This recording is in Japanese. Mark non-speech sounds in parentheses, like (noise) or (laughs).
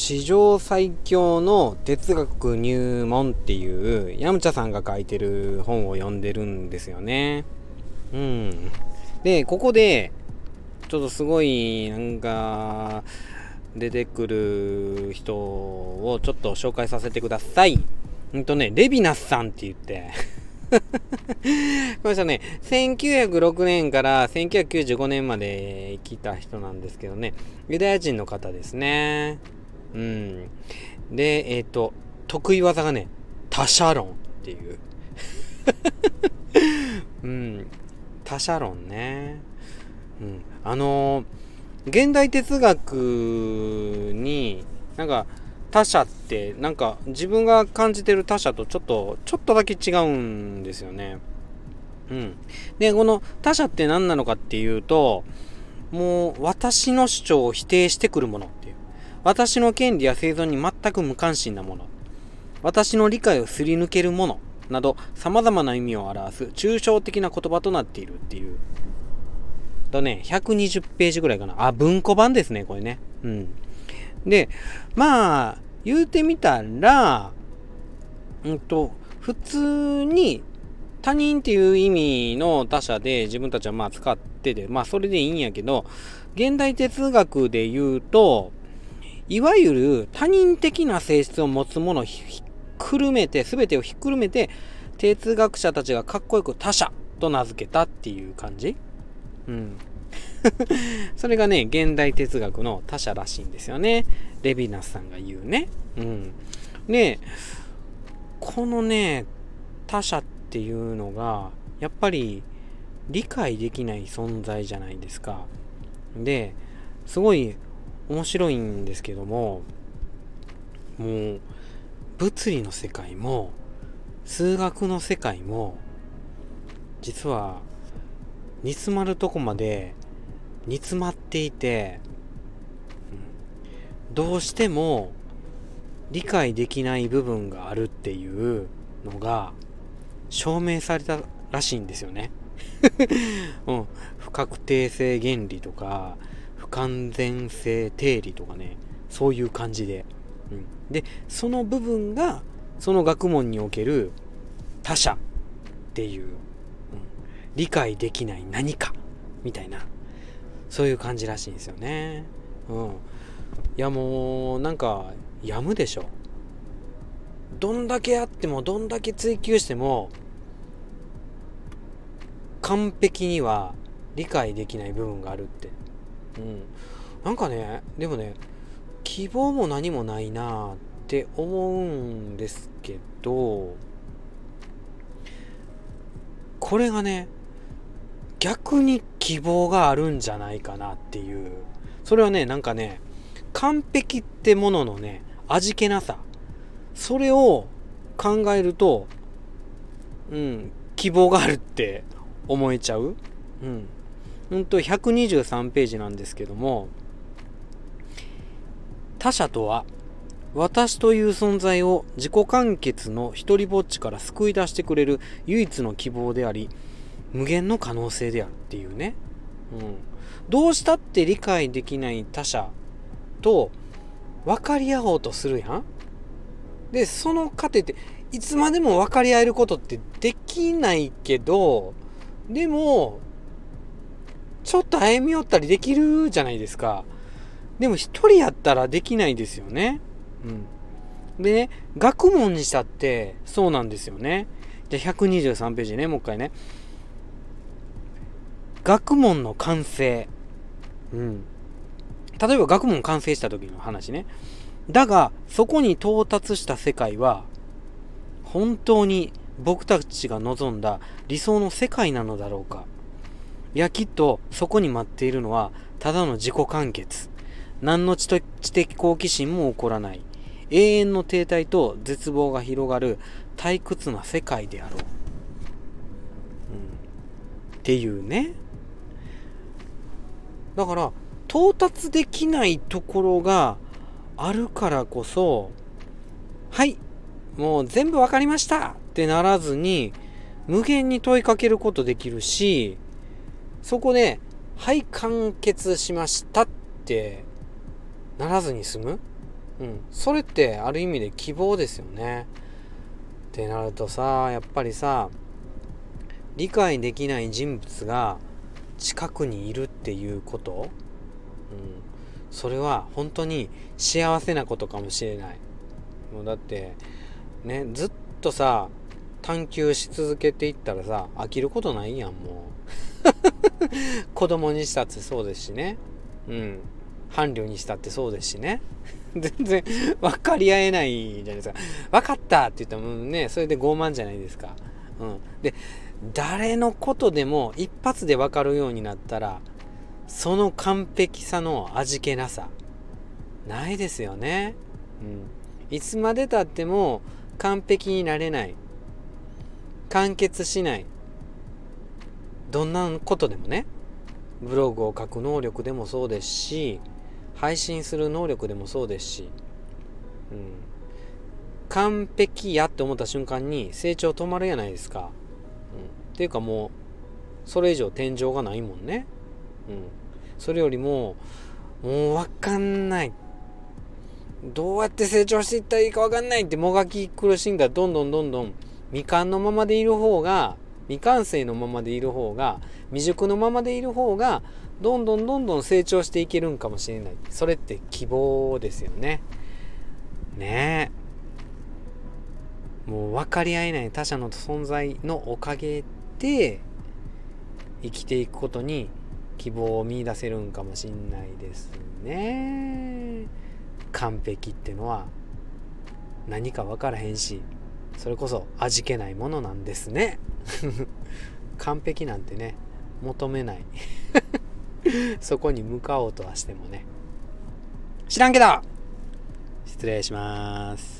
史上最強の哲学入門っていうヤムチャさんが書いてる本を読んでるんですよね。うん。で、ここで、ちょっとすごい、なんか、出てくる人をちょっと紹介させてください。うんとね、レビナスさんって言って (laughs) この人ね、1906年から1995年まで生きた人なんですけどね、ユダヤ人の方ですね。うん。で、えっ、ー、と、得意技がね、他者論っていう。(laughs) うん。他者論ね。うん。あの、現代哲学に、なんか、他者ってなんか自分が感じてる他者とちょっとちょっとだけ違うんですよね。うん。で、この他者って何なのかっていうと、もう私の主張を否定してくるもの。私の権利や生存に全く無関心なもの。私の理解をすり抜けるもの。など様々な意味を表す抽象的な言葉となっているっていう。とね、120ページぐらいかな。あ、文庫版ですね、これね。うん。で、まあ、言うてみたら、うんと、普通に他人っていう意味の他者で自分たちはまあ使ってて、まあそれでいいんやけど、現代哲学で言うと、いわゆる他人的な性質を持つものをひっくるめて、全てをひっくるめて、哲学者たちがかっこよく他者と名付けたっていう感じ？うん。(laughs) それがね、現代哲学の他者らしいんですよね。レヴィナスさんが言うね。うん。で、このね、他者っていうのが、やっぱり理解できない存在じゃないですか。で、すごい面白いんですけども、もう、物理の世界も、数学の世界も、実は、煮詰まるとこまで煮詰まっていて、うん、どうしても理解できない部分があるっていうのが証明されたらしいんですよね。(laughs) うん、不確定性原理とか完全性定理とかねそういう感じで、うん、でその部分がその学問における他者っていう、うん、理解できない何かみたいなそういう感じらしいんですよね。うん。いやもうなんかやむでしょ。どんだけあってもどんだけ追求しても完璧には理解できない部分があるって。うんなんかねでもね希望も何もないなって思うんですけどこれがね逆に希望があるんじゃないかなっていう。それはね、なんかね、完璧ってもののね、味気なさ。それを考えると、うん、希望があるって思えちゃう。うん。ほんと123ページなんですけども、他者とは、私という存在を自己完結の一りぼっちから救い出してくれる唯一の希望であり、無限の可能性であるっていうね。うん。どうしたって理解できない他者と分かり合おうとするやん。で、その過程って、いつまでも分かり合えることってできないけど、でも、ちょっと歩み寄ったりできるじゃないですか。でも一人やったらできないですよね。うん。でね、学問にしたってそうなんですよね。じゃあ123ページね、もう一回ね。学問の完成。うん。例えば学問完成した時の話ね。だが、そこに到達した世界は、本当に僕たちが望んだ理想の世界なのだろうか。いや、きっとそこに待っているのは、ただの自己完結。何の知的好奇心も起こらない。永遠の停滞と絶望が広がる退屈な世界であろう。うん、っていうね。だから到達できないところがあるからこそはいもう全部分かりましたってならずに無限に問いかけることできるしそこではい完結しましたってならずに済む？うん、それってある意味で希望ですよね。ってなるとさやっぱりさ理解できない人物が近くにいるっていうこと、うん、それは本当に幸せなことかもしれない。もうだってねずっとさ探求し続けていったらさ飽きることないやんもう。(laughs) (laughs) 子供にしたってそうですしね。うん。伴侶にしたってそうですしね。(laughs) 全然分かり合えないじゃないですか。分かったって言ったらもうねそれで傲慢じゃないですか。うん。で誰のことでも一発で分かるようになったらその完璧さの味気なさないですよね。うん。いつまでたっても完璧になれない。完結しない。どんなことでもねブログを書く能力でもそうですし配信する能力でもそうですし、うん、完璧やって思った瞬間に成長止まるやないですか、うん、っていうかもうそれ以上天井がないもんね、うん、それよりももう分かんない。どうやって成長していったらいいか分かんないってもがき苦しんだらどんどんどんどん未完のままでいる方が未完成のままでいる方が未熟のままでいる方がどんどんどんどん成長していけるんかもしれない。それって希望ですよね。ね。えもう分かり合えない他者の存在のおかげで生きていくことに希望を見いだせるんかもしんないですね。完璧ってのは何か分からへんしそれこそ味気ないものなんですね。(laughs) 完璧なんてね求めない。(laughs) そこに向かおうとはしてもね。知らんけど。失礼します。